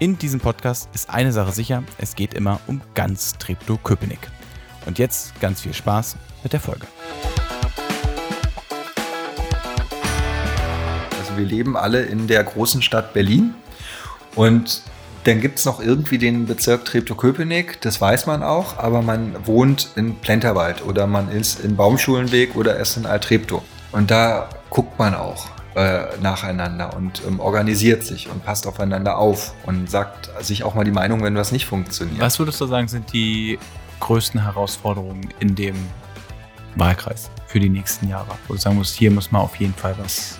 In diesem Podcast ist eine Sache sicher, es geht immer um ganz Treptow-Köpenick. Und jetzt ganz viel Spaß mit der Folge. Also wir leben alle in der großen Stadt Berlin und dann gibt es noch irgendwie den Bezirk Treptow-Köpenick, das weiß man auch, aber man wohnt in Plenterwald oder man ist in Baumschulenweg oder ist in Altreptow. Und da guckt man auch äh, nacheinander und ähm, organisiert sich und passt aufeinander auf und sagt sich auch mal die Meinung, wenn was nicht funktioniert. Was würdest du sagen, sind die größten Herausforderungen in dem Wahlkreis für die nächsten Jahre? Wo du sagen musst, hier muss man auf jeden Fall was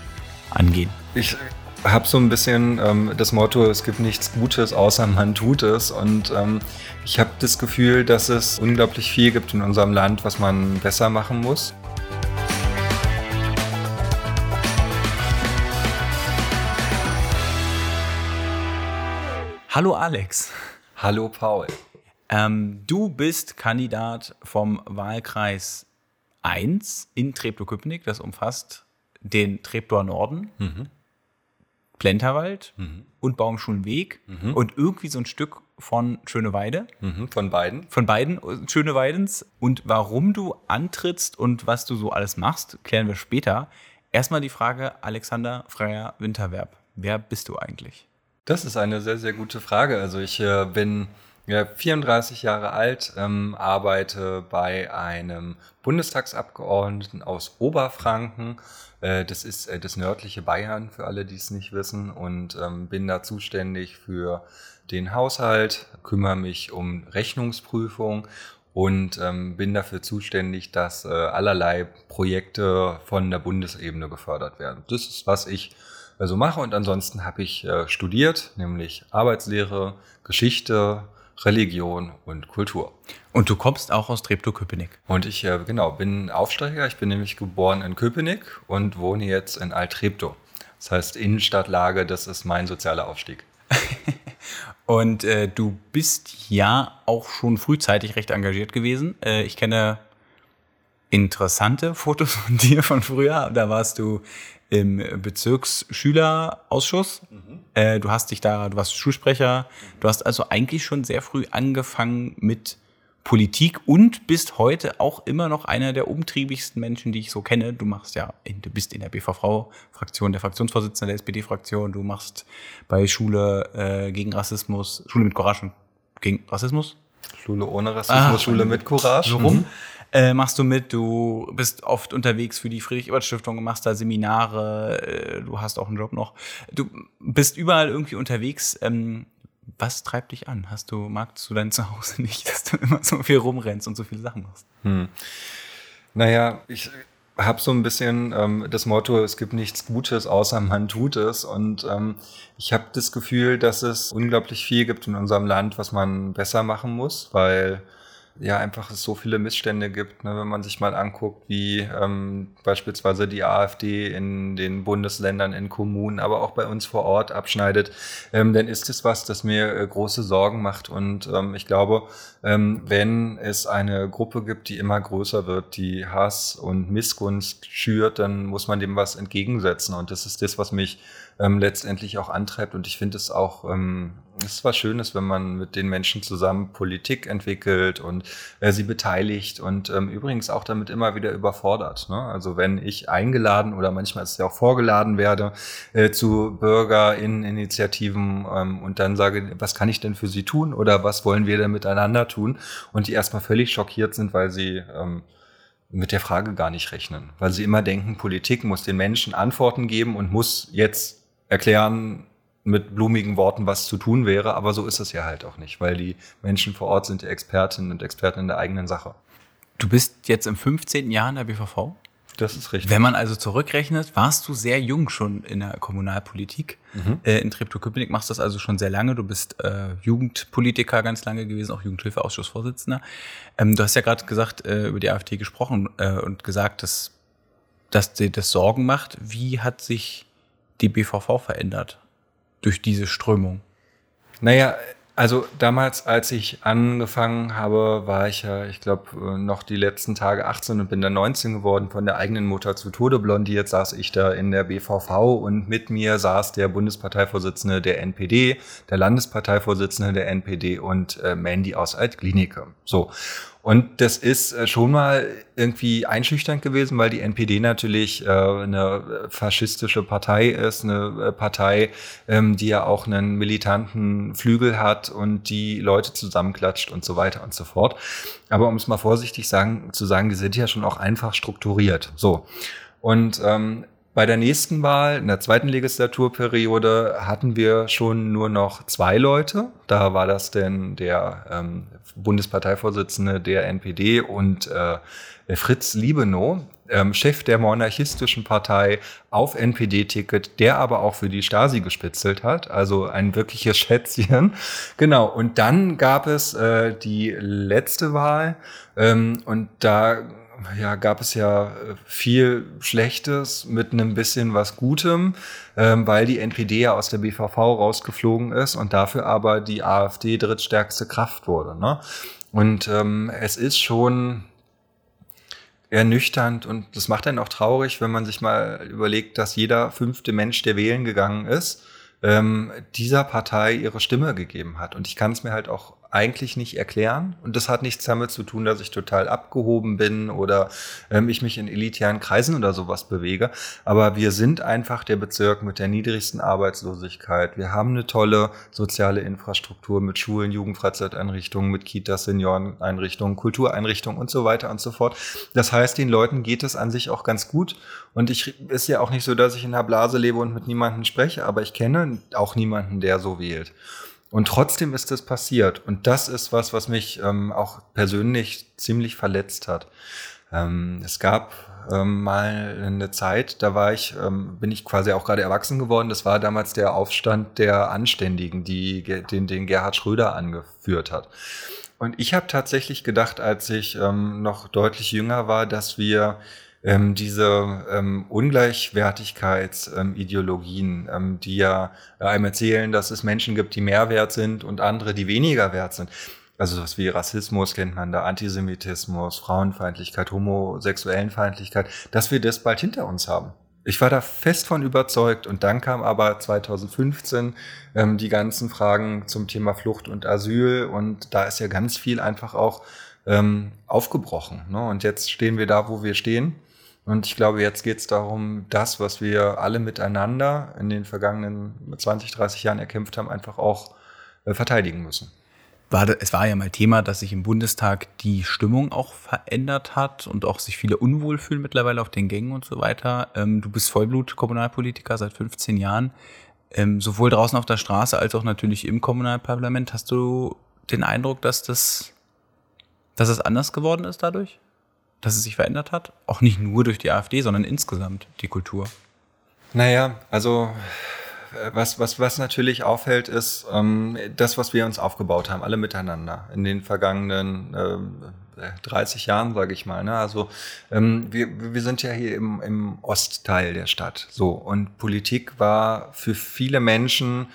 angehen. Ich habe so ein bisschen ähm, das Motto, es gibt nichts Gutes, außer man tut es. Und ähm, ich habe das Gefühl, dass es unglaublich viel gibt in unserem Land, was man besser machen muss. Hallo Alex. Hallo Paul. Ähm, du bist Kandidat vom Wahlkreis 1 in Treptow-Köpenick. Das umfasst den Treptower Norden, mhm. Plenterwald mhm. und Baumschulenweg mhm. und irgendwie so ein Stück von Schöneweide. Mhm, von beiden. Von beiden äh, Schöneweidens. Und warum du antrittst und was du so alles machst, klären wir später. Erstmal die Frage, Alexander Freier Winterwerb. Wer bist du eigentlich? Das ist eine sehr, sehr gute Frage. Also ich äh, bin ja, 34 Jahre alt, ähm, arbeite bei einem Bundestagsabgeordneten aus Oberfranken. Äh, das ist äh, das nördliche Bayern, für alle, die es nicht wissen, und ähm, bin da zuständig für den Haushalt, kümmere mich um Rechnungsprüfung und ähm, bin dafür zuständig, dass äh, allerlei Projekte von der Bundesebene gefördert werden. Das ist, was ich also mache. Und ansonsten habe ich äh, studiert, nämlich Arbeitslehre, Geschichte, Religion und Kultur. Und du kommst auch aus Treptow-Köpenick. Und ich, äh, genau, bin Aufsteiger. Ich bin nämlich geboren in Köpenick und wohne jetzt in Alt-Treptow. Das heißt, Innenstadtlage, das ist mein sozialer Aufstieg. und äh, du bist ja auch schon frühzeitig recht engagiert gewesen. Äh, ich kenne interessante Fotos von dir von früher. Da warst du im Bezirksschülerausschuss. Mhm. Äh, du hast dich da, du warst Schulsprecher. Du hast also eigentlich schon sehr früh angefangen mit Politik und bist heute auch immer noch einer der umtriebigsten Menschen, die ich so kenne. Du machst ja, du bist in der BVV-Fraktion, der Fraktionsvorsitzende der SPD-Fraktion. Du machst bei Schule äh, gegen Rassismus, Schule mit Courage gegen Rassismus. Schule ohne Rassismus, ah, Schule mit Courage. So rum. Mhm äh, machst du mit. Du bist oft unterwegs für die Friedrich-Ebert-Stiftung, machst da Seminare, äh, du hast auch einen Job noch. Du bist überall irgendwie unterwegs. Ähm, was treibt dich an? Hast du, magst du dein Zuhause nicht, dass du immer so viel rumrennst und so viele Sachen machst? Hm. Naja, ich habe so ein bisschen ähm, das Motto, es gibt nichts Gutes, außer man tut es. Und ähm, ich habe das Gefühl, dass es unglaublich viel gibt in unserem Land, was man besser machen muss, weil ja einfach so viele Missstände gibt, ne, wenn man sich mal anguckt, wie ähm, beispielsweise die AfD in den Bundesländern, in Kommunen, aber auch bei uns vor Ort abschneidet, ähm, dann ist es was, das mir äh, große Sorgen macht. Und ähm, ich glaube, ähm, wenn es eine Gruppe gibt, die immer größer wird, die Hass und Missgunst schürt, dann muss man dem was entgegensetzen. Und das ist das, was mich ähm, letztendlich auch antreibt. Und ich finde es auch, ähm, es ist was Schönes, wenn man mit den Menschen zusammen Politik entwickelt und äh, sie beteiligt und ähm, übrigens auch damit immer wieder überfordert. Ne? Also wenn ich eingeladen oder manchmal ist ja auch vorgeladen werde äh, zu BürgerInnen-Initiativen ähm, und dann sage, was kann ich denn für sie tun oder was wollen wir denn miteinander tun? Und die erstmal völlig schockiert sind, weil sie ähm, mit der Frage gar nicht rechnen, weil sie immer denken, Politik muss den Menschen Antworten geben und muss jetzt erklären mit blumigen Worten, was zu tun wäre, aber so ist es ja halt auch nicht, weil die Menschen vor Ort sind die Expertinnen und Experten in der eigenen Sache. Du bist jetzt im 15. Jahr in der BVV? Das ist richtig. Wenn man also zurückrechnet, warst du sehr jung schon in der Kommunalpolitik. Mhm. Äh, in Treptow-Köpenick machst du das also schon sehr lange. Du bist äh, Jugendpolitiker ganz lange gewesen, auch Jugendhilfeausschussvorsitzender. Ähm, du hast ja gerade gesagt, äh, über die AfD gesprochen äh, und gesagt, dass, dass dir das Sorgen macht. Wie hat sich die BVV verändert durch diese Strömung? Naja, also damals, als ich angefangen habe, war ich ja, ich glaube, noch die letzten Tage 18 und bin dann 19 geworden, von der eigenen Mutter zu Tode blondiert, saß ich da in der BVV und mit mir saß der Bundesparteivorsitzende der NPD, der Landesparteivorsitzende der NPD und äh, Mandy aus Altklinike. So. Und das ist äh, schon mal irgendwie einschüchternd gewesen, weil die NPD natürlich äh, eine faschistische Partei ist, eine äh, Partei, ähm, die ja auch einen militanten Flügel hat und die Leute zusammenklatscht und so weiter und so fort. Aber um es mal vorsichtig sagen, zu sagen, die sind ja schon auch einfach strukturiert. So. Und ähm, bei der nächsten Wahl, in der zweiten Legislaturperiode, hatten wir schon nur noch zwei Leute. Da war das denn der ähm, Bundesparteivorsitzende der NPD und äh, Fritz Liebenow, ähm, Chef der monarchistischen Partei auf NPD-Ticket, der aber auch für die Stasi gespitzelt hat, also ein wirkliches Schätzchen. Genau, und dann gab es äh, die letzte Wahl ähm, und da ja, gab es ja äh, viel Schlechtes mit einem bisschen was Gutem, ähm, weil die NPD ja aus der BVV rausgeflogen ist und dafür aber die AfD drittstärkste Kraft wurde. Ne? Und ähm, es ist schon ernüchternd und das macht dann auch traurig, wenn man sich mal überlegt, dass jeder fünfte Mensch, der wählen gegangen ist, ähm, dieser Partei ihre Stimme gegeben hat. Und ich kann es mir halt auch eigentlich nicht erklären. Und das hat nichts damit zu tun, dass ich total abgehoben bin oder ähm, ich mich in elitären Kreisen oder sowas bewege. Aber wir sind einfach der Bezirk mit der niedrigsten Arbeitslosigkeit. Wir haben eine tolle soziale Infrastruktur mit Schulen, Jugendfreizeiteinrichtungen, mit Kitas, Senioreneinrichtungen, Kultureinrichtungen und so weiter und so fort. Das heißt, den Leuten geht es an sich auch ganz gut. Und ich ist ja auch nicht so, dass ich in einer Blase lebe und mit niemandem spreche, aber ich kenne auch niemanden, der so wählt. Und trotzdem ist es passiert. Und das ist was, was mich ähm, auch persönlich ziemlich verletzt hat. Ähm, es gab ähm, mal eine Zeit, da war ich, ähm, bin ich quasi auch gerade erwachsen geworden. Das war damals der Aufstand der Anständigen, die, den, den Gerhard Schröder angeführt hat. Und ich habe tatsächlich gedacht, als ich ähm, noch deutlich jünger war, dass wir ähm, diese ähm, Ungleichwertigkeitsideologien, ähm, die ja einem erzählen, dass es Menschen gibt, die mehr wert sind und andere, die weniger wert sind. Also was wie Rassismus kennt man da, Antisemitismus, Frauenfeindlichkeit, Homosexuellenfeindlichkeit, dass wir das bald hinter uns haben. Ich war da fest von überzeugt und dann kam aber 2015 ähm, die ganzen Fragen zum Thema Flucht und Asyl und da ist ja ganz viel einfach auch ähm, aufgebrochen. Ne? Und jetzt stehen wir da, wo wir stehen. Und ich glaube, jetzt geht es darum, das, was wir alle miteinander in den vergangenen 20, 30 Jahren erkämpft haben, einfach auch äh, verteidigen müssen. War, es war ja mal Thema, dass sich im Bundestag die Stimmung auch verändert hat und auch sich viele unwohl fühlen mittlerweile auf den Gängen und so weiter. Ähm, du bist Vollblut-Kommunalpolitiker seit 15 Jahren. Ähm, sowohl draußen auf der Straße als auch natürlich im Kommunalparlament. Hast du den Eindruck, dass das, dass es anders geworden ist dadurch? Dass es sich verändert hat? Auch nicht nur durch die AfD, sondern insgesamt die Kultur. Naja, also äh, was, was, was natürlich auffällt, ist ähm, das, was wir uns aufgebaut haben, alle miteinander in den vergangenen ähm, 30 Jahren, sage ich mal. Ne? Also ähm, wir, wir sind ja hier im, im Ostteil der Stadt. So und Politik war für viele Menschen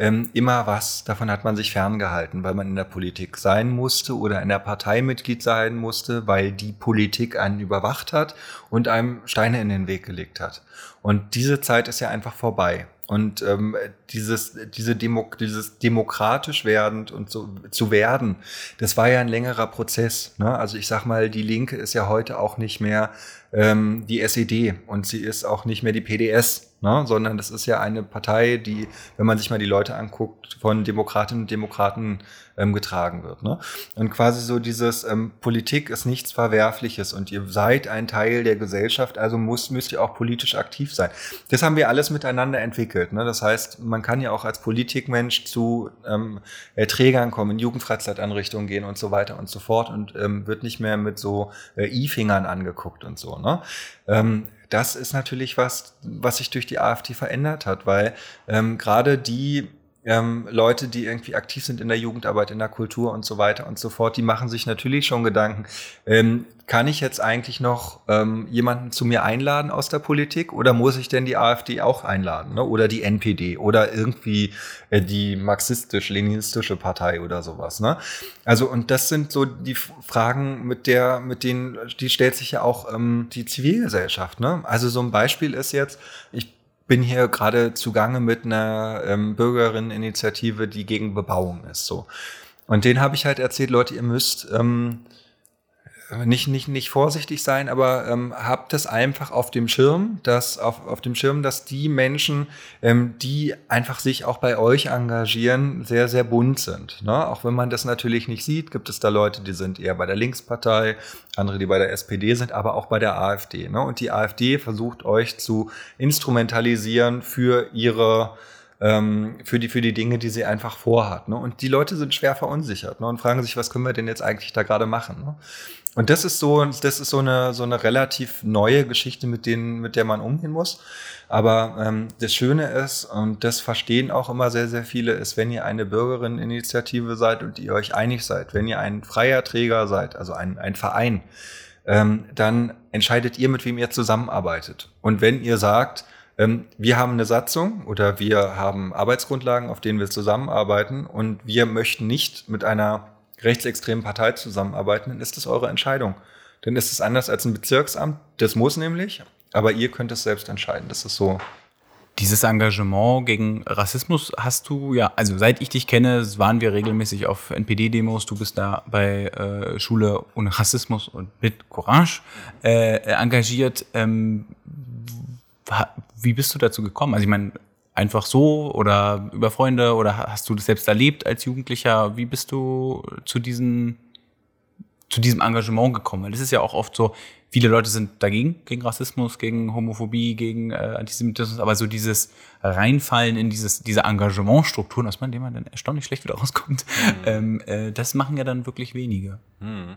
ähm, immer was, davon hat man sich ferngehalten, weil man in der Politik sein musste oder in der Partei Mitglied sein musste, weil die Politik einen überwacht hat und einem Steine in den Weg gelegt hat. Und diese Zeit ist ja einfach vorbei. Und ähm, dieses, diese Demo, dieses demokratisch werdend und so zu werden, das war ja ein längerer Prozess. Ne? Also ich sag mal, die Linke ist ja heute auch nicht mehr ähm, die SED und sie ist auch nicht mehr die PDS. Ne? sondern das ist ja eine Partei, die, wenn man sich mal die Leute anguckt, von Demokratinnen und Demokraten ähm, getragen wird. Ne? Und quasi so dieses ähm, Politik ist nichts Verwerfliches und ihr seid ein Teil der Gesellschaft, also muss, müsst ihr auch politisch aktiv sein. Das haben wir alles miteinander entwickelt. Ne? Das heißt, man kann ja auch als Politikmensch zu ähm, Trägern kommen, in Jugendfreizeitanrichtungen gehen und so weiter und so fort und ähm, wird nicht mehr mit so äh, I-Fingern angeguckt und so. Ne? Ähm, das ist natürlich was, was sich durch die AfD verändert hat, weil ähm, gerade die ähm, Leute, die irgendwie aktiv sind in der Jugendarbeit, in der Kultur und so weiter und so fort, die machen sich natürlich schon Gedanken, ähm, kann ich jetzt eigentlich noch ähm, jemanden zu mir einladen aus der Politik oder muss ich denn die AfD auch einladen ne? oder die NPD oder irgendwie äh, die marxistisch-leninistische Partei oder sowas. Ne? Also und das sind so die Fragen, mit der, mit denen, die stellt sich ja auch ähm, die Zivilgesellschaft. Ne? Also so ein Beispiel ist jetzt, ich bin hier gerade zugange mit einer ähm, Bürgerinneninitiative, die gegen Bebauung ist. So. Und den habe ich halt erzählt, Leute, ihr müsst ähm, nicht, nicht, nicht vorsichtig sein, aber ähm, habt es einfach auf dem Schirm, dass auf, auf dem Schirm, dass die Menschen, ähm, die einfach sich auch bei euch engagieren, sehr, sehr bunt sind. Ne? Auch wenn man das natürlich nicht sieht, gibt es da Leute, die sind eher bei der Linkspartei, andere, die bei der SPD sind, aber auch bei der AfD. Ne? Und die AfD versucht euch zu instrumentalisieren für ihre ähm, für, die, für die Dinge, die sie einfach vorhat. Ne? Und die Leute sind schwer verunsichert ne? und fragen sich, was können wir denn jetzt eigentlich da gerade machen? Ne? Und das ist so, das ist so eine, so eine relativ neue Geschichte, mit denen, mit der man umgehen muss. Aber ähm, das Schöne ist, und das verstehen auch immer sehr, sehr viele, ist, wenn ihr eine Bürgerinneninitiative seid und ihr euch einig seid, wenn ihr ein freier Träger seid, also ein, ein Verein, ähm, dann entscheidet ihr, mit wem ihr zusammenarbeitet. Und wenn ihr sagt, wir haben eine Satzung oder wir haben Arbeitsgrundlagen, auf denen wir zusammenarbeiten und wir möchten nicht mit einer rechtsextremen Partei zusammenarbeiten, dann ist das eure Entscheidung. Dann ist es anders als ein Bezirksamt. Das muss nämlich, aber ihr könnt es selbst entscheiden. Das ist so. Dieses Engagement gegen Rassismus hast du ja, also seit ich dich kenne, waren wir regelmäßig auf NPD-Demos. Du bist da bei äh, Schule ohne Rassismus und mit Courage äh, engagiert. Ähm, wie bist du dazu gekommen? Also ich meine, einfach so oder über Freunde oder hast du das selbst erlebt als Jugendlicher? Wie bist du zu diesem, zu diesem Engagement gekommen? Weil das ist ja auch oft so, viele Leute sind dagegen, gegen Rassismus, gegen Homophobie, gegen äh, Antisemitismus, aber so dieses Reinfallen in dieses, diese Engagementstrukturen, aus denen man dann erstaunlich schlecht wieder rauskommt, mhm. ähm, äh, das machen ja dann wirklich wenige. Mhm.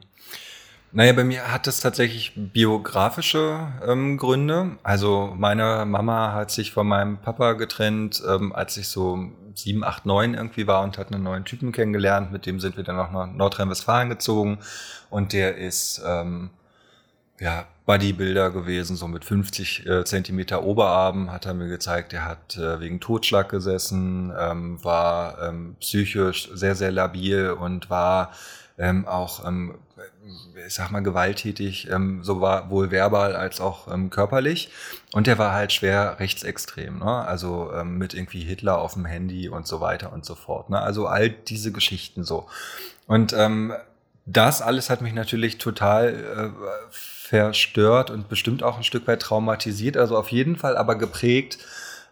Naja, bei mir hat es tatsächlich biografische ähm, Gründe. Also meine Mama hat sich von meinem Papa getrennt, ähm, als ich so sieben, acht, neun irgendwie war und hat einen neuen Typen kennengelernt. Mit dem sind wir dann auch nach Nordrhein-Westfalen gezogen. Und der ist ähm, ja Bodybuilder gewesen, so mit 50 äh, Zentimeter Oberarm, hat er mir gezeigt. Er hat äh, wegen Totschlag gesessen, ähm, war ähm, psychisch sehr, sehr labil und war ähm, auch ähm, ich sag mal, gewalttätig, ähm, sowohl verbal als auch ähm, körperlich. Und der war halt schwer rechtsextrem, ne? also ähm, mit irgendwie Hitler auf dem Handy und so weiter und so fort. Ne? Also all diese Geschichten so. Und ähm, das alles hat mich natürlich total äh, verstört und bestimmt auch ein Stück weit traumatisiert, also auf jeden Fall aber geprägt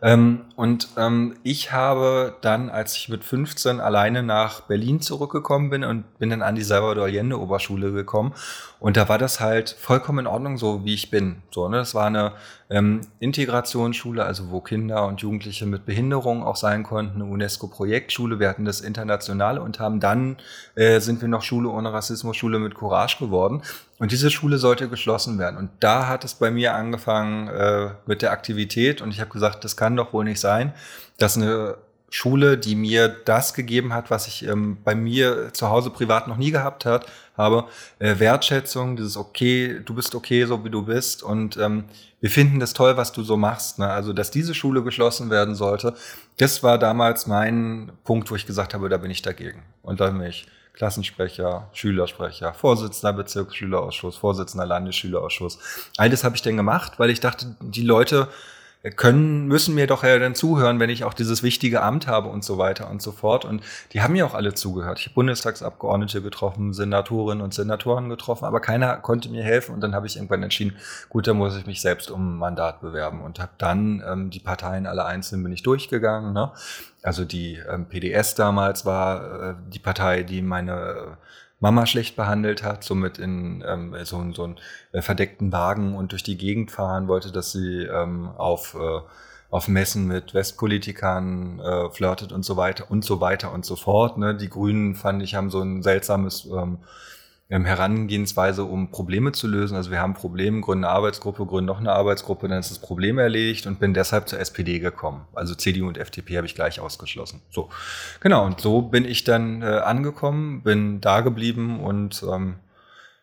ähm, und ähm, ich habe dann, als ich mit 15 alleine nach Berlin zurückgekommen bin und bin dann an die Salvador Allende Oberschule gekommen. Und da war das halt vollkommen in Ordnung, so wie ich bin. So, ne? Das war eine ähm, Integrationsschule, also wo Kinder und Jugendliche mit Behinderung auch sein konnten, UNESCO-Projektschule. Wir hatten das Internationale und haben dann äh, sind wir noch Schule ohne Rassismus, Schule mit Courage geworden. Und diese Schule sollte geschlossen werden. Und da hat es bei mir angefangen äh, mit der Aktivität. Und ich habe gesagt, das kann doch wohl nicht sein, dass eine Schule, die mir das gegeben hat, was ich ähm, bei mir zu Hause privat noch nie gehabt hat, habe, äh, Wertschätzung, dieses okay, du bist okay, so wie du bist und ähm, wir finden das toll, was du so machst. Ne? Also, dass diese Schule geschlossen werden sollte, das war damals mein Punkt, wo ich gesagt habe, da bin ich dagegen. Und dann bin ich Klassensprecher, Schülersprecher, Vorsitzender Bezirksschülerausschuss, Vorsitzender Landesschülerausschuss. All das habe ich denn gemacht, weil ich dachte, die Leute können, müssen mir doch ja dann zuhören, wenn ich auch dieses wichtige Amt habe und so weiter und so fort. Und die haben mir auch alle zugehört. Ich habe Bundestagsabgeordnete getroffen, Senatorinnen und Senatoren getroffen, aber keiner konnte mir helfen. Und dann habe ich irgendwann entschieden, gut, dann muss ich mich selbst um ein Mandat bewerben und habe dann ähm, die Parteien alle einzeln bin ich durchgegangen. Ne? Also die ähm, PDS damals war äh, die Partei, die meine Mama schlecht behandelt hat, somit in ähm, so, so einen äh, verdeckten Wagen und durch die Gegend fahren wollte, dass sie ähm, auf, äh, auf Messen mit Westpolitikern äh, flirtet und so weiter und so weiter und so fort. Ne? Die Grünen, fand ich, haben so ein seltsames ähm, Herangehensweise, um Probleme zu lösen. Also wir haben Probleme, gründen eine Arbeitsgruppe, gründen noch eine Arbeitsgruppe, dann ist das Problem erledigt und bin deshalb zur SPD gekommen. Also CDU und FDP habe ich gleich ausgeschlossen. So, genau. Und so bin ich dann äh, angekommen, bin da geblieben und ähm,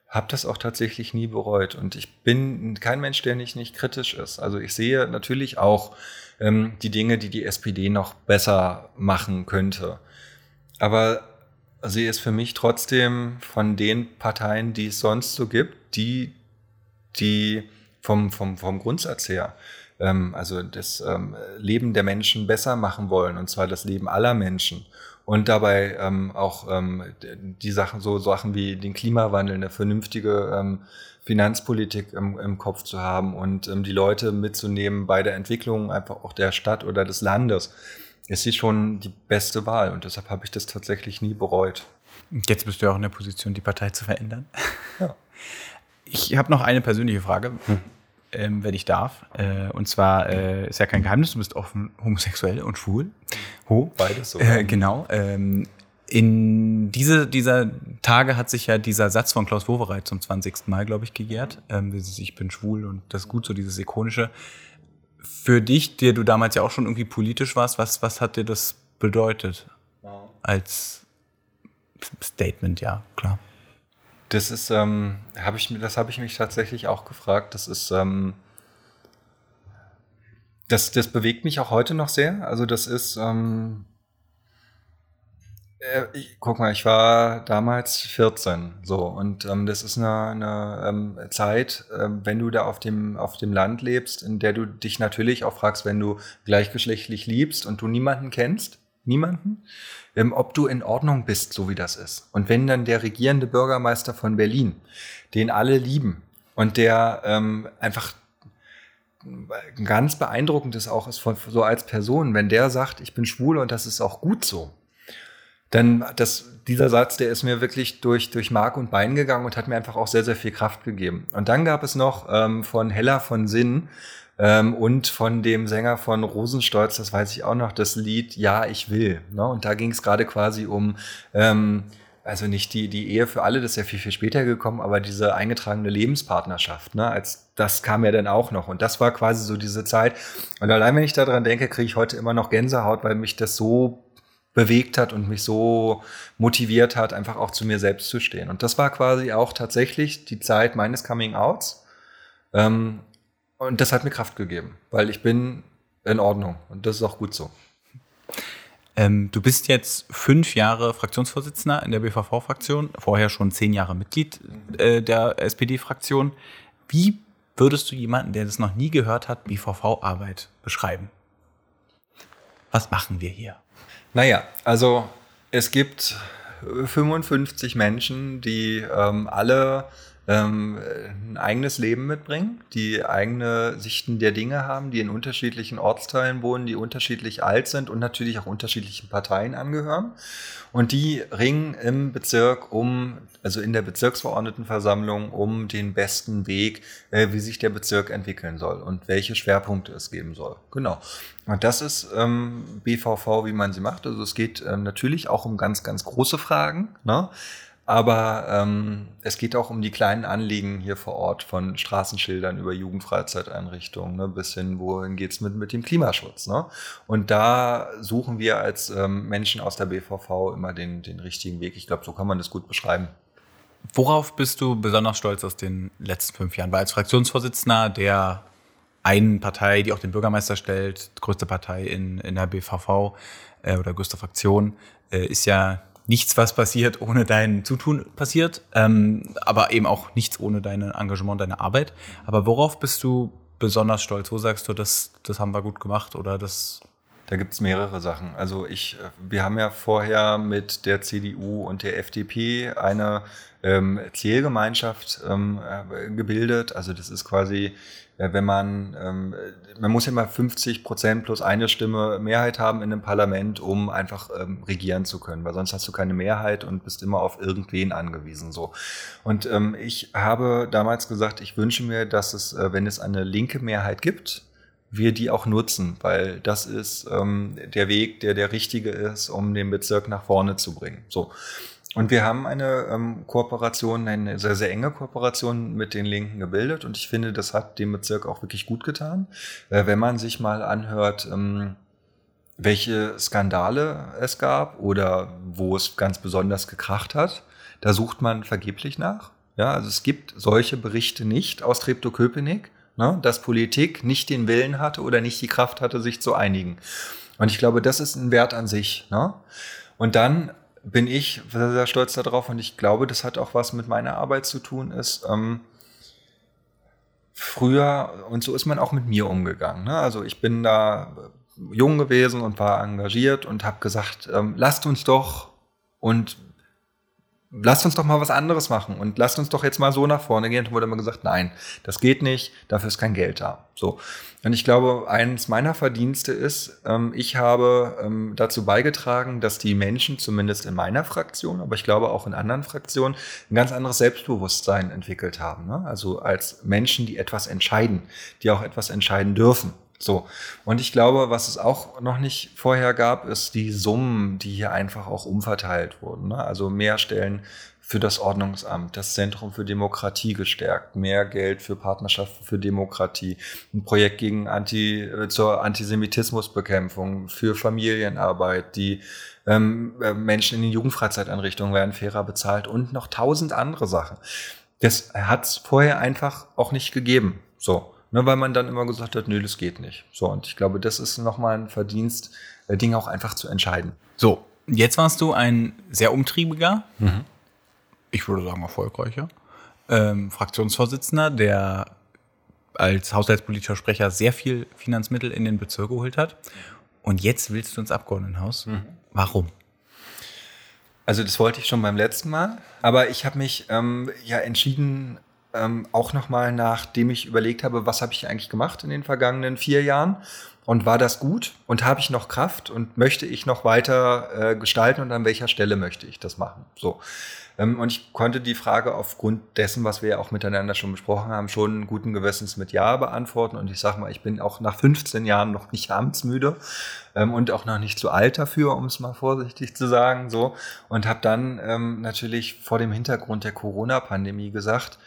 habe das auch tatsächlich nie bereut. Und ich bin kein Mensch, der nicht, nicht kritisch ist. Also ich sehe natürlich auch ähm, die Dinge, die die SPD noch besser machen könnte. Aber sie ist für mich trotzdem von den Parteien, die es sonst so gibt, die, die vom, vom, vom Grundsatz her, ähm, also das ähm, Leben der Menschen besser machen wollen, und zwar das Leben aller Menschen. Und dabei ähm, auch ähm, die Sachen, so Sachen wie den Klimawandel, eine vernünftige ähm, Finanzpolitik im, im Kopf zu haben und ähm, die Leute mitzunehmen bei der Entwicklung einfach auch der Stadt oder des Landes ist sie schon die beste Wahl und deshalb habe ich das tatsächlich nie bereut. Jetzt bist du ja auch in der Position, die Partei zu verändern. Ja. Ich habe noch eine persönliche Frage, hm. ähm, wenn ich darf. Äh, und zwar äh, ist ja kein Geheimnis, du bist offen homosexuell und schwul. Ho. Beides so. Äh, genau. Ähm, in diese, dieser Tage hat sich ja dieser Satz von Klaus Wowereit zum 20. Mal, glaube ich, gegärt. Ähm, ich bin schwul und das ist gut, so dieses ikonische für dich, der du damals ja auch schon irgendwie politisch warst, was, was hat dir das bedeutet? Als Statement, ja, klar. Das ist, ähm, habe ich das habe ich mich tatsächlich auch gefragt. Das ist, ähm, das, das bewegt mich auch heute noch sehr. Also das ist, ähm, äh, ich, guck mal, ich war damals 14, so und ähm, das ist eine, eine ähm, Zeit, äh, wenn du da auf dem auf dem Land lebst, in der du dich natürlich auch fragst, wenn du gleichgeschlechtlich liebst und du niemanden kennst, niemanden, ähm, ob du in Ordnung bist, so wie das ist. Und wenn dann der regierende Bürgermeister von Berlin, den alle lieben und der ähm, einfach ganz beeindruckend ist auch ist von, so als Person, wenn der sagt, ich bin schwul und das ist auch gut so dann das, dieser Satz, der ist mir wirklich durch, durch Mark und Bein gegangen und hat mir einfach auch sehr, sehr viel Kraft gegeben. Und dann gab es noch ähm, von Hella von Sinn ähm, und von dem Sänger von Rosenstolz, das weiß ich auch noch, das Lied Ja, ich will. Ne? Und da ging es gerade quasi um, ähm, also nicht die, die Ehe für alle, das ist ja viel, viel später gekommen, aber diese eingetragene Lebenspartnerschaft, ne? als das kam ja dann auch noch. Und das war quasi so diese Zeit. Und allein wenn ich daran denke, kriege ich heute immer noch Gänsehaut, weil mich das so bewegt hat und mich so motiviert hat, einfach auch zu mir selbst zu stehen. Und das war quasi auch tatsächlich die Zeit meines Coming Outs. Ähm, und das hat mir Kraft gegeben, weil ich bin in Ordnung und das ist auch gut so. Ähm, du bist jetzt fünf Jahre Fraktionsvorsitzender in der BVV-Fraktion, vorher schon zehn Jahre Mitglied äh, der SPD-Fraktion. Wie würdest du jemanden, der das noch nie gehört hat, BVV-Arbeit beschreiben? Was machen wir hier? Naja, also es gibt 55 Menschen, die ähm, alle ähm, ein eigenes Leben mitbringen, die eigene Sichten der Dinge haben, die in unterschiedlichen Ortsteilen wohnen, die unterschiedlich alt sind und natürlich auch unterschiedlichen Parteien angehören. Und die ringen im Bezirk um, also in der Bezirksverordnetenversammlung, um den besten Weg, äh, wie sich der Bezirk entwickeln soll und welche Schwerpunkte es geben soll. Genau. Und das ist ähm, BVV, wie man sie macht. Also es geht ähm, natürlich auch um ganz, ganz große Fragen. Ne? Aber ähm, es geht auch um die kleinen Anliegen hier vor Ort, von Straßenschildern über Jugendfreizeiteinrichtungen ne, bis hin, wohin geht's mit, mit dem Klimaschutz. Ne? Und da suchen wir als ähm, Menschen aus der BVV immer den, den richtigen Weg. Ich glaube, so kann man das gut beschreiben. Worauf bist du besonders stolz aus den letzten fünf Jahren? Weil als Fraktionsvorsitzender der einen Partei, die auch den Bürgermeister stellt, größte Partei in, in der BVV äh, oder größte Fraktion, äh, ist ja nichts, was passiert, ohne dein Zutun passiert, ähm, aber eben auch nichts ohne dein Engagement, deine Arbeit. Aber worauf bist du besonders stolz? Wo sagst du, das, das haben wir gut gemacht oder das da gibt es mehrere Sachen. Also ich, äh, wir haben ja vorher mit der CDU und der FDP eine ähm, Zielgemeinschaft ähm, äh, gebildet. Also das ist quasi, äh, wenn man, ähm, man muss ja mal 50 Prozent plus eine Stimme Mehrheit haben in einem Parlament, um einfach ähm, regieren zu können, weil sonst hast du keine Mehrheit und bist immer auf irgendwen angewiesen. So. Und ähm, ich habe damals gesagt, ich wünsche mir, dass es, äh, wenn es eine linke Mehrheit gibt, wir die auch nutzen, weil das ist ähm, der Weg, der der richtige ist, um den Bezirk nach vorne zu bringen. So. Und wir haben eine ähm, Kooperation, eine sehr, sehr enge Kooperation mit den Linken gebildet und ich finde, das hat dem Bezirk auch wirklich gut getan. Äh, wenn man sich mal anhört, ähm, welche Skandale es gab oder wo es ganz besonders gekracht hat, da sucht man vergeblich nach. Ja, also es gibt solche Berichte nicht aus Treptow-Köpenick ne, dass Politik nicht den Willen hatte oder nicht die Kraft hatte, sich zu einigen. Und ich glaube, das ist ein Wert an sich. Ne? Und dann bin ich sehr, sehr stolz darauf und ich glaube, das hat auch was mit meiner Arbeit zu tun, ist, ähm, früher, und so ist man auch mit mir umgegangen. Ne? Also ich bin da jung gewesen und war engagiert und habe gesagt, ähm, lasst uns doch und lasst uns doch mal was anderes machen und lasst uns doch jetzt mal so nach vorne gehen. Und wurde immer gesagt, nein, das geht nicht, dafür ist kein Geld da. So. Und ich glaube, eines meiner Verdienste ist, ähm, ich habe ähm, dazu beigetragen, dass die Menschen, zumindest in meiner Fraktion, aber ich glaube auch in anderen Fraktionen, ein ganz anderes Selbstbewusstsein entwickelt haben. Ne? Also als Menschen, die etwas entscheiden, die auch etwas entscheiden dürfen. So. Und ich glaube, was es auch noch nicht vorher gab, ist die Summen, die hier einfach auch umverteilt wurden. Ne? Also mehr Stellen für das Ordnungsamt, das Zentrum für Demokratie gestärkt, mehr Geld für Partnerschaften für Demokratie, ein Projekt gegen Anti, äh, zur Antisemitismusbekämpfung, für Familienarbeit, die ähm, äh, Menschen in den Jugendfreizeiteinrichtungen werden fairer bezahlt und noch tausend andere Sachen. Das hat es vorher einfach auch nicht gegeben. So. Ne, weil man dann immer gesagt hat, nö, das geht nicht. So, und ich glaube, das ist nochmal ein Verdienst, äh, Dinge auch einfach zu entscheiden. So, jetzt warst du ein sehr umtriebiger, mhm. ich würde sagen erfolgreicher, ähm, Fraktionsvorsitzender, der als haushaltspolitischer Sprecher sehr viel Finanzmittel in den Bezirk geholt hat. Und jetzt willst du ins Abgeordnetenhaus. Mhm. Warum? Also das wollte ich schon beim letzten Mal, aber ich habe mich ähm, ja entschieden, ähm, auch nochmal, nachdem ich überlegt habe, was habe ich eigentlich gemacht in den vergangenen vier Jahren und war das gut und habe ich noch Kraft und möchte ich noch weiter äh, gestalten und an welcher Stelle möchte ich das machen? So. Ähm, und ich konnte die Frage aufgrund dessen, was wir ja auch miteinander schon besprochen haben, schon guten Gewissens mit Ja beantworten. Und ich sage mal, ich bin auch nach 15 Jahren noch nicht amtsmüde ähm, und auch noch nicht zu alt dafür, um es mal vorsichtig zu sagen. So. Und habe dann ähm, natürlich vor dem Hintergrund der Corona-Pandemie gesagt,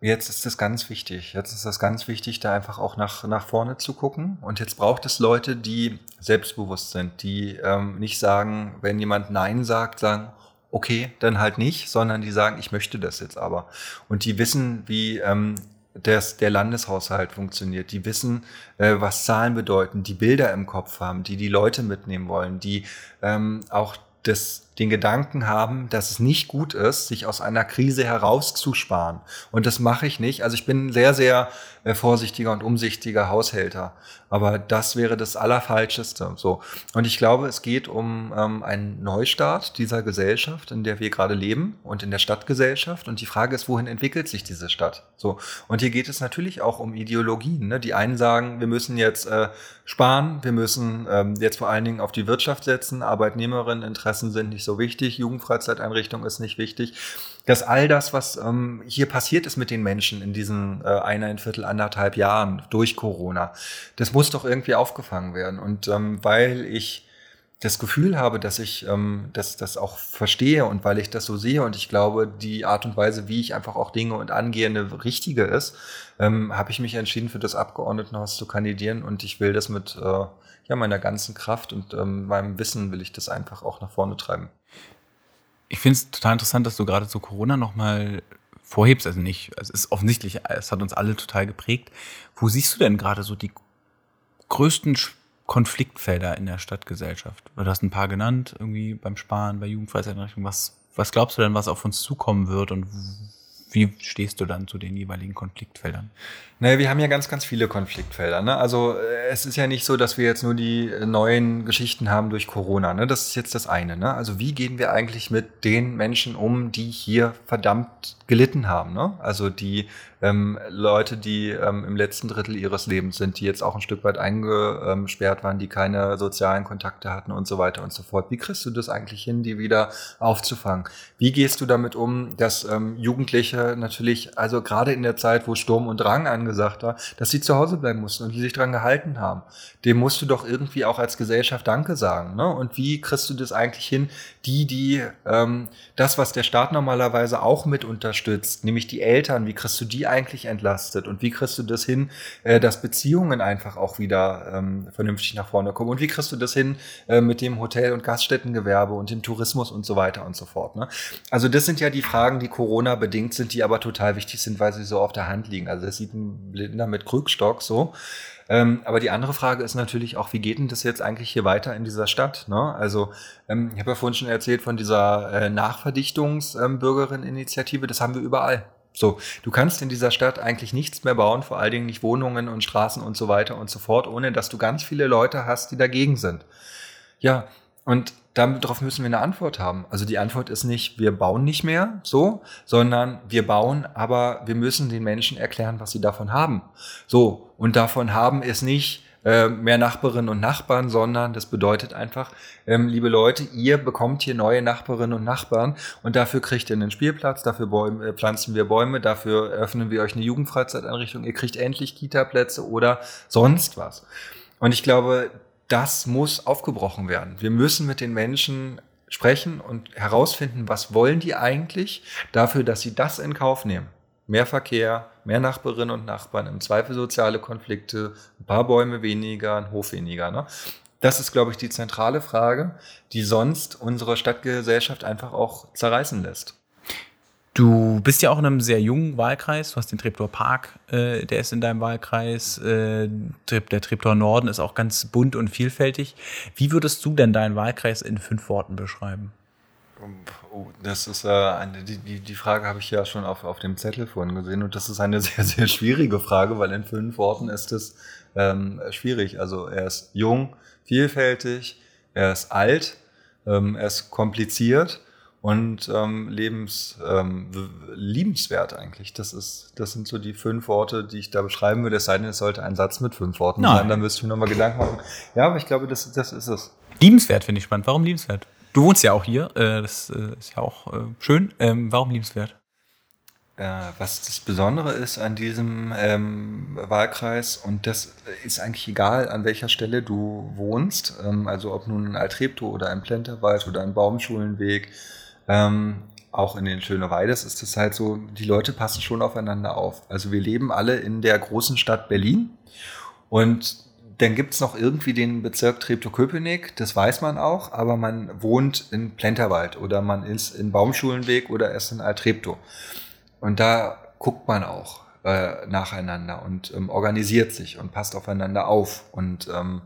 Jetzt ist es ganz wichtig. Jetzt ist es ganz wichtig, da einfach auch nach, nach vorne zu gucken. Und jetzt braucht es Leute, die selbstbewusst sind, die ähm, nicht sagen, wenn jemand Nein sagt, sagen, okay, dann halt nicht, sondern die sagen, ich möchte das jetzt aber. Und die wissen, wie ähm, des, der Landeshaushalt funktioniert. Die wissen, äh, was Zahlen bedeuten, die Bilder im Kopf haben, die die Leute mitnehmen wollen, die ähm, auch das den Gedanken haben, dass es nicht gut ist, sich aus einer Krise herauszusparen. Und das mache ich nicht. Also ich bin sehr, sehr äh, vorsichtiger und umsichtiger Haushälter. Aber das wäre das Allerfalscheste. So. Und ich glaube, es geht um ähm, einen Neustart dieser Gesellschaft, in der wir gerade leben und in der Stadtgesellschaft. Und die Frage ist, wohin entwickelt sich diese Stadt? So. Und hier geht es natürlich auch um Ideologien. Ne? Die einen sagen, wir müssen jetzt äh, sparen, wir müssen ähm, jetzt vor allen Dingen auf die Wirtschaft setzen, Arbeitnehmerinneninteressen sind nicht so wichtig, Jugendfreizeiteinrichtung ist nicht wichtig. Dass all das, was ähm, hier passiert ist mit den Menschen in diesen äh, eineinviertel, anderthalb Jahren durch Corona, das muss doch irgendwie aufgefangen werden. Und ähm, weil ich das Gefühl habe, dass ich ähm, das, das auch verstehe und weil ich das so sehe und ich glaube, die Art und Weise, wie ich einfach auch Dinge und angehe, eine richtige ist, ähm, habe ich mich entschieden, für das Abgeordnetenhaus zu kandidieren und ich will das mit äh, ja, meiner ganzen Kraft und ähm, meinem Wissen will ich das einfach auch nach vorne treiben. Ich finde es total interessant, dass du gerade zu Corona nochmal vorhebst, also nicht, es ist offensichtlich, es hat uns alle total geprägt. Wo siehst du denn gerade so die größten Konfliktfelder in der Stadtgesellschaft? Du hast ein paar genannt, irgendwie beim Sparen, bei Jugendfreizeiteinrichtungen. Was, was glaubst du denn, was auf uns zukommen wird und wie stehst du dann zu den jeweiligen Konfliktfeldern? Naja, wir haben ja ganz, ganz viele Konfliktfelder. Ne? Also äh, es ist ja nicht so, dass wir jetzt nur die äh, neuen Geschichten haben durch Corona. Ne? Das ist jetzt das eine. Ne? Also wie gehen wir eigentlich mit den Menschen um, die hier verdammt gelitten haben? Ne? Also die ähm, Leute, die ähm, im letzten Drittel ihres Lebens sind, die jetzt auch ein Stück weit eingesperrt waren, die keine sozialen Kontakte hatten und so weiter und so fort. Wie kriegst du das eigentlich hin, die wieder aufzufangen? Wie gehst du damit um, dass ähm, Jugendliche natürlich, also gerade in der Zeit, wo Sturm und Drang angeht, gesagt war, dass sie zu Hause bleiben mussten und die sich dran gehalten haben. Dem musst du doch irgendwie auch als Gesellschaft Danke sagen. Ne? Und wie kriegst du das eigentlich hin, die, die ähm, das, was der Staat normalerweise auch mit unterstützt, nämlich die Eltern, wie kriegst du die eigentlich entlastet? Und wie kriegst du das hin, äh, dass Beziehungen einfach auch wieder ähm, vernünftig nach vorne kommen? Und wie kriegst du das hin äh, mit dem Hotel- und Gaststättengewerbe und dem Tourismus und so weiter und so fort? Ne? Also das sind ja die Fragen, die Corona bedingt sind, die aber total wichtig sind, weil sie so auf der Hand liegen. Also das sieht ein Blinder mit Krückstock so. Ähm, aber die andere Frage ist natürlich auch, wie geht denn das jetzt eigentlich hier weiter in dieser Stadt? Ne? Also ähm, ich habe ja vorhin schon erzählt von dieser äh, Nachverdichtungs-Bürgerin-Initiative, ähm, das haben wir überall. So, du kannst in dieser Stadt eigentlich nichts mehr bauen, vor allen Dingen nicht Wohnungen und Straßen und so weiter und so fort, ohne dass du ganz viele Leute hast, die dagegen sind. Ja, und darauf müssen wir eine Antwort haben. Also die Antwort ist nicht, wir bauen nicht mehr so, sondern wir bauen, aber wir müssen den Menschen erklären, was sie davon haben. So, und davon haben ist nicht äh, mehr Nachbarinnen und Nachbarn, sondern das bedeutet einfach, ähm, liebe Leute, ihr bekommt hier neue Nachbarinnen und Nachbarn und dafür kriegt ihr einen Spielplatz, dafür Bäume, äh, pflanzen wir Bäume, dafür öffnen wir euch eine Jugendfreizeiteinrichtung, ihr kriegt endlich Kita-Plätze oder sonst was. Und ich glaube, das muss aufgebrochen werden. Wir müssen mit den Menschen sprechen und herausfinden, was wollen die eigentlich dafür, dass sie das in Kauf nehmen. Mehr Verkehr, mehr Nachbarinnen und Nachbarn, im Zweifel soziale Konflikte, ein paar Bäume weniger, ein Hof weniger. Ne? Das ist, glaube ich, die zentrale Frage, die sonst unsere Stadtgesellschaft einfach auch zerreißen lässt. Du bist ja auch in einem sehr jungen Wahlkreis. Du hast den Treptower Park, äh, der ist in deinem Wahlkreis. Äh, der Treptower Norden ist auch ganz bunt und vielfältig. Wie würdest du denn deinen Wahlkreis in fünf Worten beschreiben? Oh, das ist äh, eine, die, die, Frage habe ich ja schon auf, auf dem Zettel vorhin gesehen und das ist eine sehr, sehr schwierige Frage, weil in fünf Worten ist es ähm, schwierig. Also er ist jung, vielfältig, er ist alt, ähm, er ist kompliziert und ähm, lebens, ähm, liebenswert eigentlich. Das ist, das sind so die fünf Worte, die ich da beschreiben würde. Es sei denn, es sollte ein Satz mit fünf Worten Nein. sein, dann müsste ich mir nochmal Gedanken machen. Ja, aber ich glaube, das, das ist es. Liebenswert finde ich spannend. Warum liebenswert? Du wohnst ja auch hier, äh, das äh, ist ja auch äh, schön. Ähm, warum liebenswert? Was das Besondere ist an diesem ähm, Wahlkreis, und das ist eigentlich egal, an welcher Stelle du wohnst, ähm, also ob nun in Altreptow oder im Plenterwald oder im Baumschulenweg, auch in den Schöneweides ist es halt so, die Leute passen schon aufeinander auf. Also wir leben alle in der großen Stadt Berlin und dann gibt's noch irgendwie den Bezirk Treptow-Köpenick, das weiß man auch, aber man wohnt in Plenterwald oder man ist in Baumschulenweg oder ist in Altreptow. Und da guckt man auch äh, nacheinander und ähm, organisiert sich und passt aufeinander auf und ähm,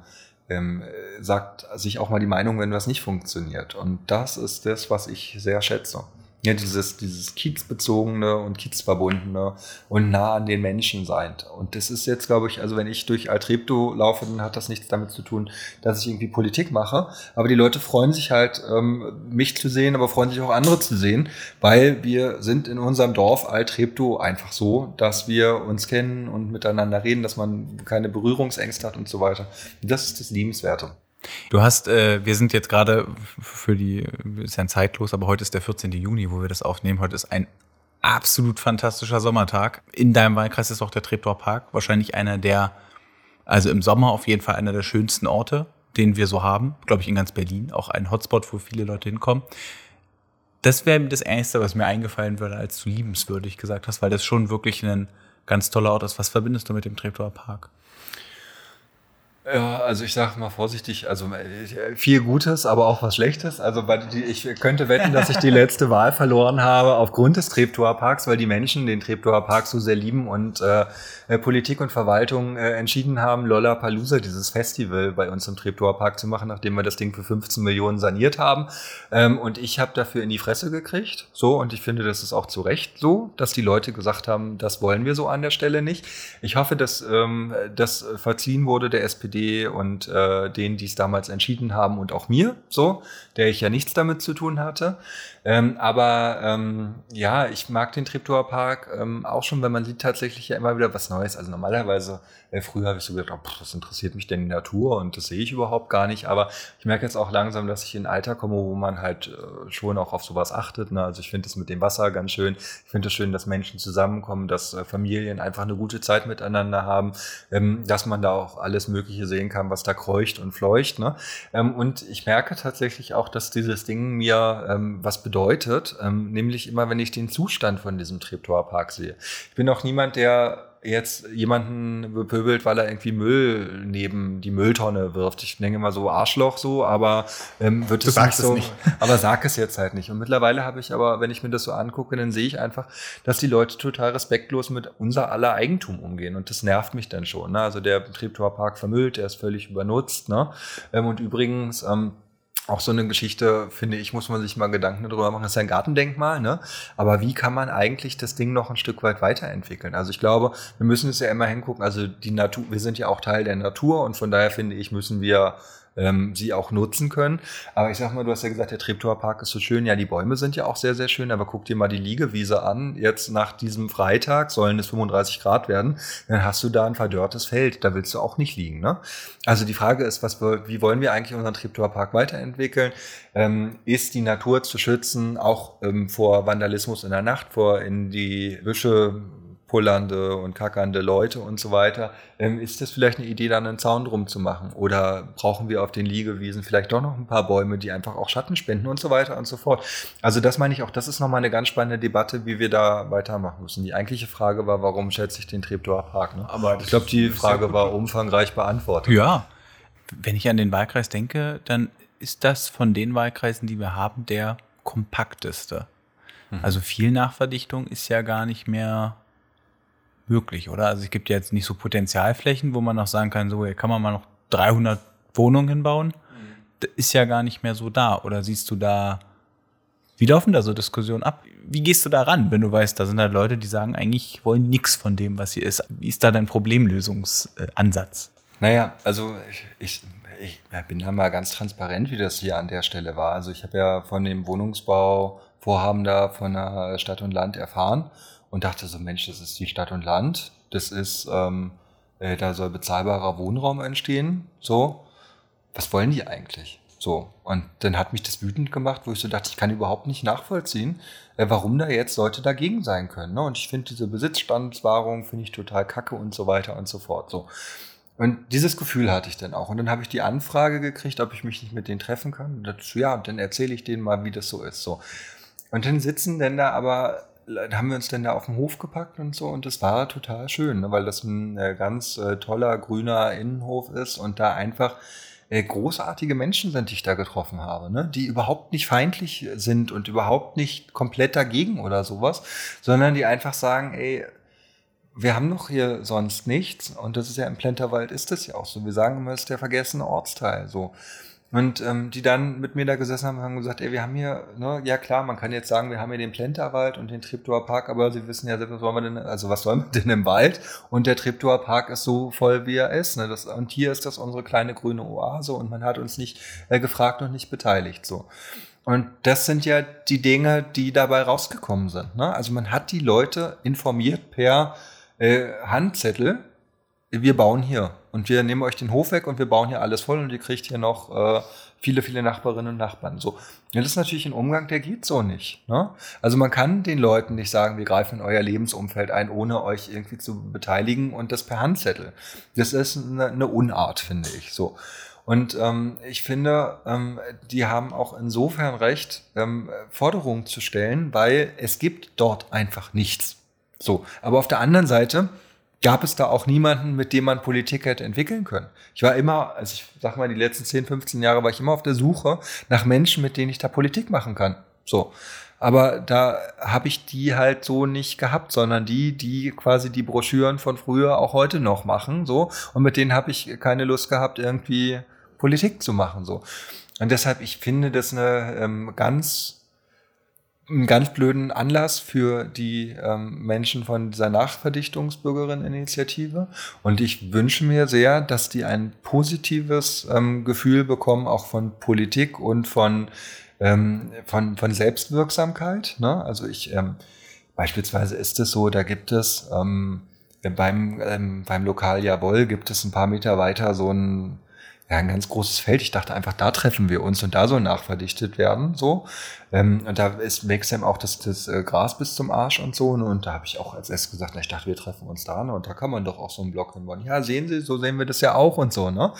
ähm, sagt sich auch mal die Meinung, wenn was nicht funktioniert. Und das ist das, was ich sehr schätze. Ja, dieses, dieses Kiezbezogene und Kiezverbundene und nah an den Menschen sein. Und das ist jetzt, glaube ich, also wenn ich durch Altrepto laufe, dann hat das nichts damit zu tun, dass ich irgendwie Politik mache. Aber die Leute freuen sich halt, ähm, mich zu sehen, aber freuen sich auch andere zu sehen, weil wir sind in unserem Dorf Altrepto einfach so, dass wir uns kennen und miteinander reden, dass man keine Berührungsängste hat und so weiter. Und das ist das Liebenswerte. Du hast, äh, wir sind jetzt gerade für die, ist ja zeitlos, aber heute ist der 14. Juni, wo wir das aufnehmen. Heute ist ein absolut fantastischer Sommertag. In deinem Wahlkreis ist auch der Treptower Park wahrscheinlich einer der, also im Sommer auf jeden Fall einer der schönsten Orte, den wir so haben. Glaube ich in ganz Berlin. Auch ein Hotspot, wo viele Leute hinkommen. Das wäre das Erste, was mir eingefallen würde, als du liebenswürdig gesagt hast, weil das schon wirklich ein ganz toller Ort ist. Was verbindest du mit dem Treptower Park? Ja, also ich sage mal vorsichtig, also äh, viel Gutes, aber auch was Schlechtes. Also ich könnte wetten, dass ich die letzte Wahl verloren habe aufgrund des Treptower Parks, weil die Menschen den Treptower Park so sehr lieben und äh, äh, Politik und Verwaltung äh, entschieden haben, Lollapalooza, dieses Festival bei uns im Treptower Park zu machen, nachdem wir das Ding für 15 Millionen saniert haben. Ähm, und ich habe dafür in die Fresse gekriegt. So, und ich finde, das ist auch zu Recht so, dass die Leute gesagt haben, das wollen wir so an der Stelle nicht. Ich hoffe, dass ähm, das verziehen wurde der SPD SPD und äh, denen, die es damals entschieden haben und auch mir, so, der ich ja nichts damit zu tun hatte. Ähm, aber ähm, ja, ich mag den Treptower Park ähm, auch schon, wenn man sieht tatsächlich ja immer wieder was Neues. Also normalerweise, äh, früher habe ich so gedacht, oh, pff, was interessiert mich denn die Natur und das sehe ich überhaupt gar nicht. Aber ich merke jetzt auch langsam, dass ich in ein Alter komme, wo man halt äh, schon auch auf sowas achtet. Ne? Also ich finde es mit dem Wasser ganz schön. Ich finde es schön, dass Menschen zusammenkommen, dass äh, Familien einfach eine gute Zeit miteinander haben, ähm, dass man da auch alles Mögliche sehen kann, was da kreucht und fleucht. Ne? Ähm, und ich merke tatsächlich auch, dass dieses Ding mir ähm, was bedeutet bedeutet, ähm, nämlich immer, wenn ich den Zustand von diesem Treptower Park sehe. Ich bin auch niemand, der jetzt jemanden bepöbelt, weil er irgendwie Müll neben die Mülltonne wirft. Ich denke immer so Arschloch so, aber ähm, wird es nicht so. Nicht. Aber sag es jetzt halt nicht. Und mittlerweile habe ich aber, wenn ich mir das so angucke, dann sehe ich einfach, dass die Leute total respektlos mit unser aller Eigentum umgehen. Und das nervt mich dann schon. Ne? Also der Treptower Park vermüllt, der ist völlig übernutzt. Ne? Ähm, und übrigens, ähm, auch so eine Geschichte, finde ich, muss man sich mal Gedanken darüber machen. Das ist ein Gartendenkmal, ne? Aber wie kann man eigentlich das Ding noch ein Stück weit weiterentwickeln? Also ich glaube, wir müssen es ja immer hingucken. Also die Natur, wir sind ja auch Teil der Natur und von daher finde ich, müssen wir ähm, sie auch nutzen können. Aber ich sag mal, du hast ja gesagt, der Treptower Park ist so schön. Ja, die Bäume sind ja auch sehr, sehr schön. Aber guck dir mal die Liegewiese an. Jetzt nach diesem Freitag sollen es 35 Grad werden. Dann hast du da ein verdörrtes Feld. Da willst du auch nicht liegen. Ne? Also die Frage ist, was, wie wollen wir eigentlich unseren Treptower Park weiterentwickeln? Ähm, ist die Natur zu schützen, auch ähm, vor Vandalismus in der Nacht, vor in die Büsche pullernde und kackernde Leute und so weiter. Ähm, ist das vielleicht eine Idee, da einen Zaun drum zu machen? Oder brauchen wir auf den Liegewiesen vielleicht doch noch ein paar Bäume, die einfach auch Schatten spenden und so weiter und so fort? Also das meine ich auch, das ist nochmal eine ganz spannende Debatte, wie wir da weitermachen müssen. Die eigentliche Frage war, warum schätze ich den Treptower Park? Ne? Aber ich glaube, die Frage war umfangreich beantwortet. Ja, wenn ich an den Wahlkreis denke, dann ist das von den Wahlkreisen, die wir haben, der kompakteste. Mhm. Also viel Nachverdichtung ist ja gar nicht mehr möglich, oder? Also es gibt ja jetzt nicht so Potenzialflächen, wo man noch sagen kann, so, hier kann man mal noch 300 Wohnungen hinbauen. Das ist ja gar nicht mehr so da. Oder siehst du da, wie laufen da so Diskussionen ab? Wie gehst du da ran, wenn du weißt, da sind halt Leute, die sagen, eigentlich wollen nichts von dem, was hier ist. Wie ist da dein Problemlösungsansatz? Naja, also ich, ich, ich bin da mal ganz transparent, wie das hier an der Stelle war. Also ich habe ja von dem Wohnungsbauvorhaben da von der Stadt und Land erfahren und dachte so, Mensch, das ist die Stadt und Land, das ist, ähm, äh, da soll bezahlbarer Wohnraum entstehen, so. Was wollen die eigentlich? So. Und dann hat mich das wütend gemacht, wo ich so dachte, ich kann überhaupt nicht nachvollziehen, äh, warum da jetzt Leute dagegen sein können. Ne? Und ich finde diese Besitzstandswahrung finde ich total kacke und so weiter und so fort. So. Und dieses Gefühl hatte ich dann auch. Und dann habe ich die Anfrage gekriegt, ob ich mich nicht mit denen treffen kann. Und dachte, ja, dann erzähle ich denen mal, wie das so ist. So. Und dann sitzen denn da aber haben wir uns dann da auf den Hof gepackt und so und das war total schön, ne, weil das ein äh, ganz äh, toller grüner Innenhof ist und da einfach äh, großartige Menschen sind, die ich da getroffen habe, ne, die überhaupt nicht feindlich sind und überhaupt nicht komplett dagegen oder sowas, sondern die einfach sagen, ey, wir haben doch hier sonst nichts und das ist ja im Plenterwald ist das ja auch so. Wir sagen immer, es ist der vergessene Ortsteil, so. Und ähm, die dann mit mir da gesessen haben, haben gesagt, ey, wir haben hier, ne, ja klar, man kann jetzt sagen, wir haben hier den Plenterwald und den Treptower Park, aber sie wissen ja selbst, was wollen wir denn, also was sollen wir denn im Wald? Und der Treptower Park ist so voll, wie er ist. Ne? Das, und hier ist das unsere kleine grüne Oase und man hat uns nicht äh, gefragt und nicht beteiligt. so. Und das sind ja die Dinge, die dabei rausgekommen sind. Ne? Also man hat die Leute informiert per äh, Handzettel, wir bauen hier und wir nehmen euch den Hof weg und wir bauen hier alles voll und ihr kriegt hier noch äh, viele, viele Nachbarinnen und Nachbarn. So, das ist natürlich ein Umgang, der geht so nicht. Ne? Also man kann den Leuten nicht sagen, wir greifen in euer Lebensumfeld ein, ohne euch irgendwie zu beteiligen und das per Handzettel. Das ist eine, eine Unart, finde ich. So. Und ähm, ich finde, ähm, die haben auch insofern recht, ähm, Forderungen zu stellen, weil es gibt dort einfach nichts. So, aber auf der anderen Seite gab es da auch niemanden, mit dem man Politik hätte entwickeln können. Ich war immer, also ich sag mal, die letzten 10, 15 Jahre war ich immer auf der Suche nach Menschen, mit denen ich da Politik machen kann. So. Aber da habe ich die halt so nicht gehabt, sondern die, die quasi die Broschüren von früher auch heute noch machen, so. Und mit denen habe ich keine Lust gehabt, irgendwie Politik zu machen, so. Und deshalb, ich finde das eine ähm, ganz einen ganz blöden Anlass für die ähm, Menschen von dieser Nachverdichtungsbürgerinneninitiative. Und ich wünsche mir sehr, dass die ein positives ähm, Gefühl bekommen, auch von Politik und von, ähm, von, von Selbstwirksamkeit. Ne? Also ich, ähm, beispielsweise ist es so, da gibt es ähm, beim, ähm, beim Lokal Jawohl gibt es ein paar Meter weiter so ein ja, ein ganz großes Feld. Ich dachte einfach, da treffen wir uns und da soll nachverdichtet werden. So. Ähm, und da ist wächst eben auch das, das äh, Gras bis zum Arsch und so. Ne? Und da habe ich auch als erstes gesagt, na, ich dachte, wir treffen uns da. Ne? Und da kann man doch auch so einen Block hinbauen. Ja, sehen Sie, so sehen wir das ja auch und so. Ne?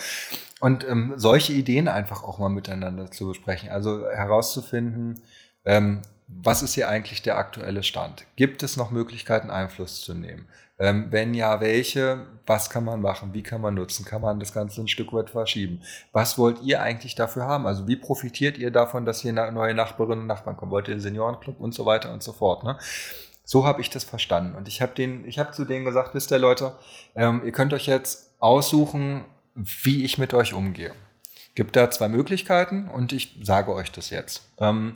Und ähm, solche Ideen einfach auch mal miteinander zu besprechen. Also herauszufinden, ähm, was ist hier eigentlich der aktuelle Stand? Gibt es noch Möglichkeiten, Einfluss zu nehmen? Ähm, wenn ja, welche? Was kann man machen? Wie kann man nutzen? Kann man das Ganze ein Stück weit verschieben? Was wollt ihr eigentlich dafür haben? Also wie profitiert ihr davon, dass hier neue Nachbarinnen und Nachbarn kommen? Wollt ihr den Seniorenclub und so weiter und so fort? Ne? So habe ich das verstanden. Und ich habe den, zu denen gesagt, wisst ihr Leute, ähm, ihr könnt euch jetzt aussuchen, wie ich mit euch umgehe. Gibt da zwei Möglichkeiten und ich sage euch das jetzt. Ähm,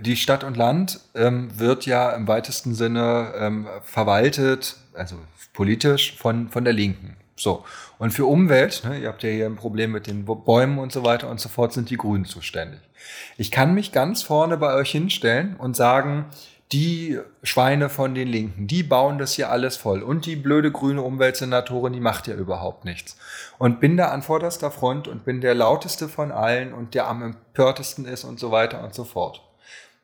die Stadt und Land ähm, wird ja im weitesten Sinne ähm, verwaltet, also politisch von, von der Linken. So. Und für Umwelt, ne, ihr habt ja hier ein Problem mit den Bäumen und so weiter und so fort, sind die Grünen zuständig. Ich kann mich ganz vorne bei euch hinstellen und sagen, die Schweine von den Linken, die bauen das hier alles voll. Und die blöde grüne Umweltsenatorin, die macht ja überhaupt nichts. Und bin da an vorderster Front und bin der lauteste von allen und der am empörtesten ist und so weiter und so fort.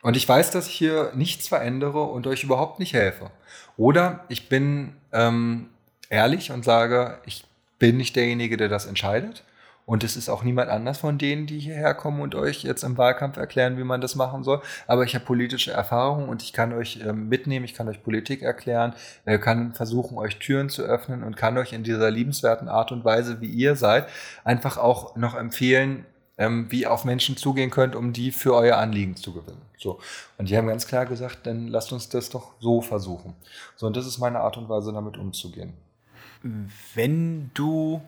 Und ich weiß, dass ich hier nichts verändere und euch überhaupt nicht helfe. Oder ich bin ähm, ehrlich und sage, ich bin nicht derjenige, der das entscheidet. Und es ist auch niemand anders von denen, die hierher kommen und euch jetzt im Wahlkampf erklären, wie man das machen soll. Aber ich habe politische Erfahrung und ich kann euch ähm, mitnehmen, ich kann euch Politik erklären, äh, kann versuchen, euch Türen zu öffnen und kann euch in dieser liebenswerten Art und Weise, wie ihr seid, einfach auch noch empfehlen, ähm, wie auf Menschen zugehen könnt, um die für euer Anliegen zu gewinnen. So. Und die haben ganz klar gesagt, dann lasst uns das doch so versuchen. So, und das ist meine Art und Weise, damit umzugehen. Wenn du,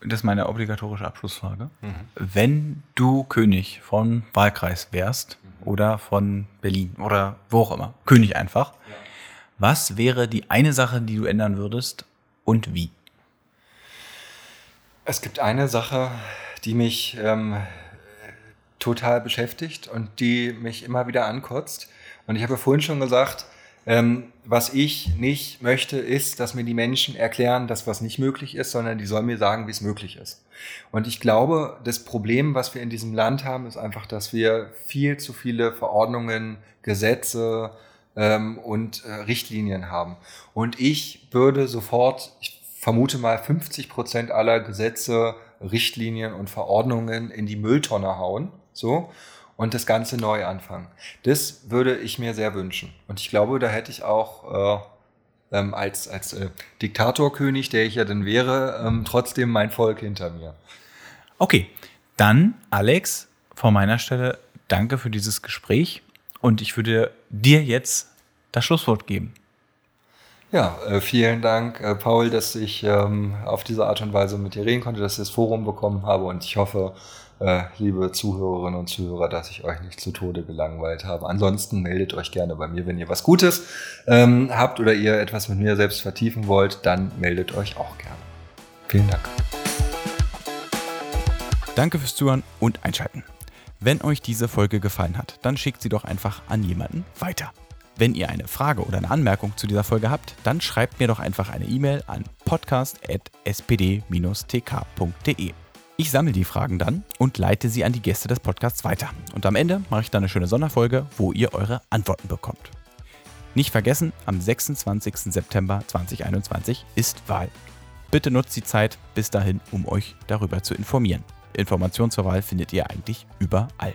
das ist meine obligatorische Abschlussfrage, mhm. wenn du König von Wahlkreis wärst mhm. oder von Berlin oder wo auch immer, König einfach, ja. was wäre die eine Sache, die du ändern würdest und wie? Es gibt eine Sache, die mich ähm, total beschäftigt und die mich immer wieder ankotzt. Und ich habe vorhin schon gesagt, ähm, was ich nicht möchte, ist, dass mir die Menschen erklären, dass was nicht möglich ist, sondern die sollen mir sagen, wie es möglich ist. Und ich glaube, das Problem, was wir in diesem Land haben, ist einfach, dass wir viel zu viele Verordnungen, Gesetze ähm, und äh, Richtlinien haben. Und ich würde sofort, ich vermute mal, 50 Prozent aller Gesetze Richtlinien und Verordnungen in die Mülltonne hauen, so, und das Ganze neu anfangen. Das würde ich mir sehr wünschen. Und ich glaube, da hätte ich auch äh, ähm, als, als äh, Diktatorkönig, der ich ja dann wäre, ähm, trotzdem mein Volk hinter mir. Okay, dann Alex, von meiner Stelle danke für dieses Gespräch und ich würde dir jetzt das Schlusswort geben. Ja, äh, vielen Dank, äh, Paul, dass ich ähm, auf diese Art und Weise mit dir reden konnte, dass ich das Forum bekommen habe und ich hoffe, äh, liebe Zuhörerinnen und Zuhörer, dass ich euch nicht zu Tode gelangweilt habe. Ansonsten meldet euch gerne bei mir, wenn ihr was Gutes ähm, habt oder ihr etwas mit mir selbst vertiefen wollt, dann meldet euch auch gerne. Vielen Dank. Danke fürs Zuhören und Einschalten. Wenn euch diese Folge gefallen hat, dann schickt sie doch einfach an jemanden weiter. Wenn ihr eine Frage oder eine Anmerkung zu dieser Folge habt, dann schreibt mir doch einfach eine E-Mail an podcast.spd-tk.de. Ich sammle die Fragen dann und leite sie an die Gäste des Podcasts weiter. Und am Ende mache ich dann eine schöne Sonderfolge, wo ihr eure Antworten bekommt. Nicht vergessen, am 26. September 2021 ist Wahl. Bitte nutzt die Zeit bis dahin, um euch darüber zu informieren. Informationen zur Wahl findet ihr eigentlich überall.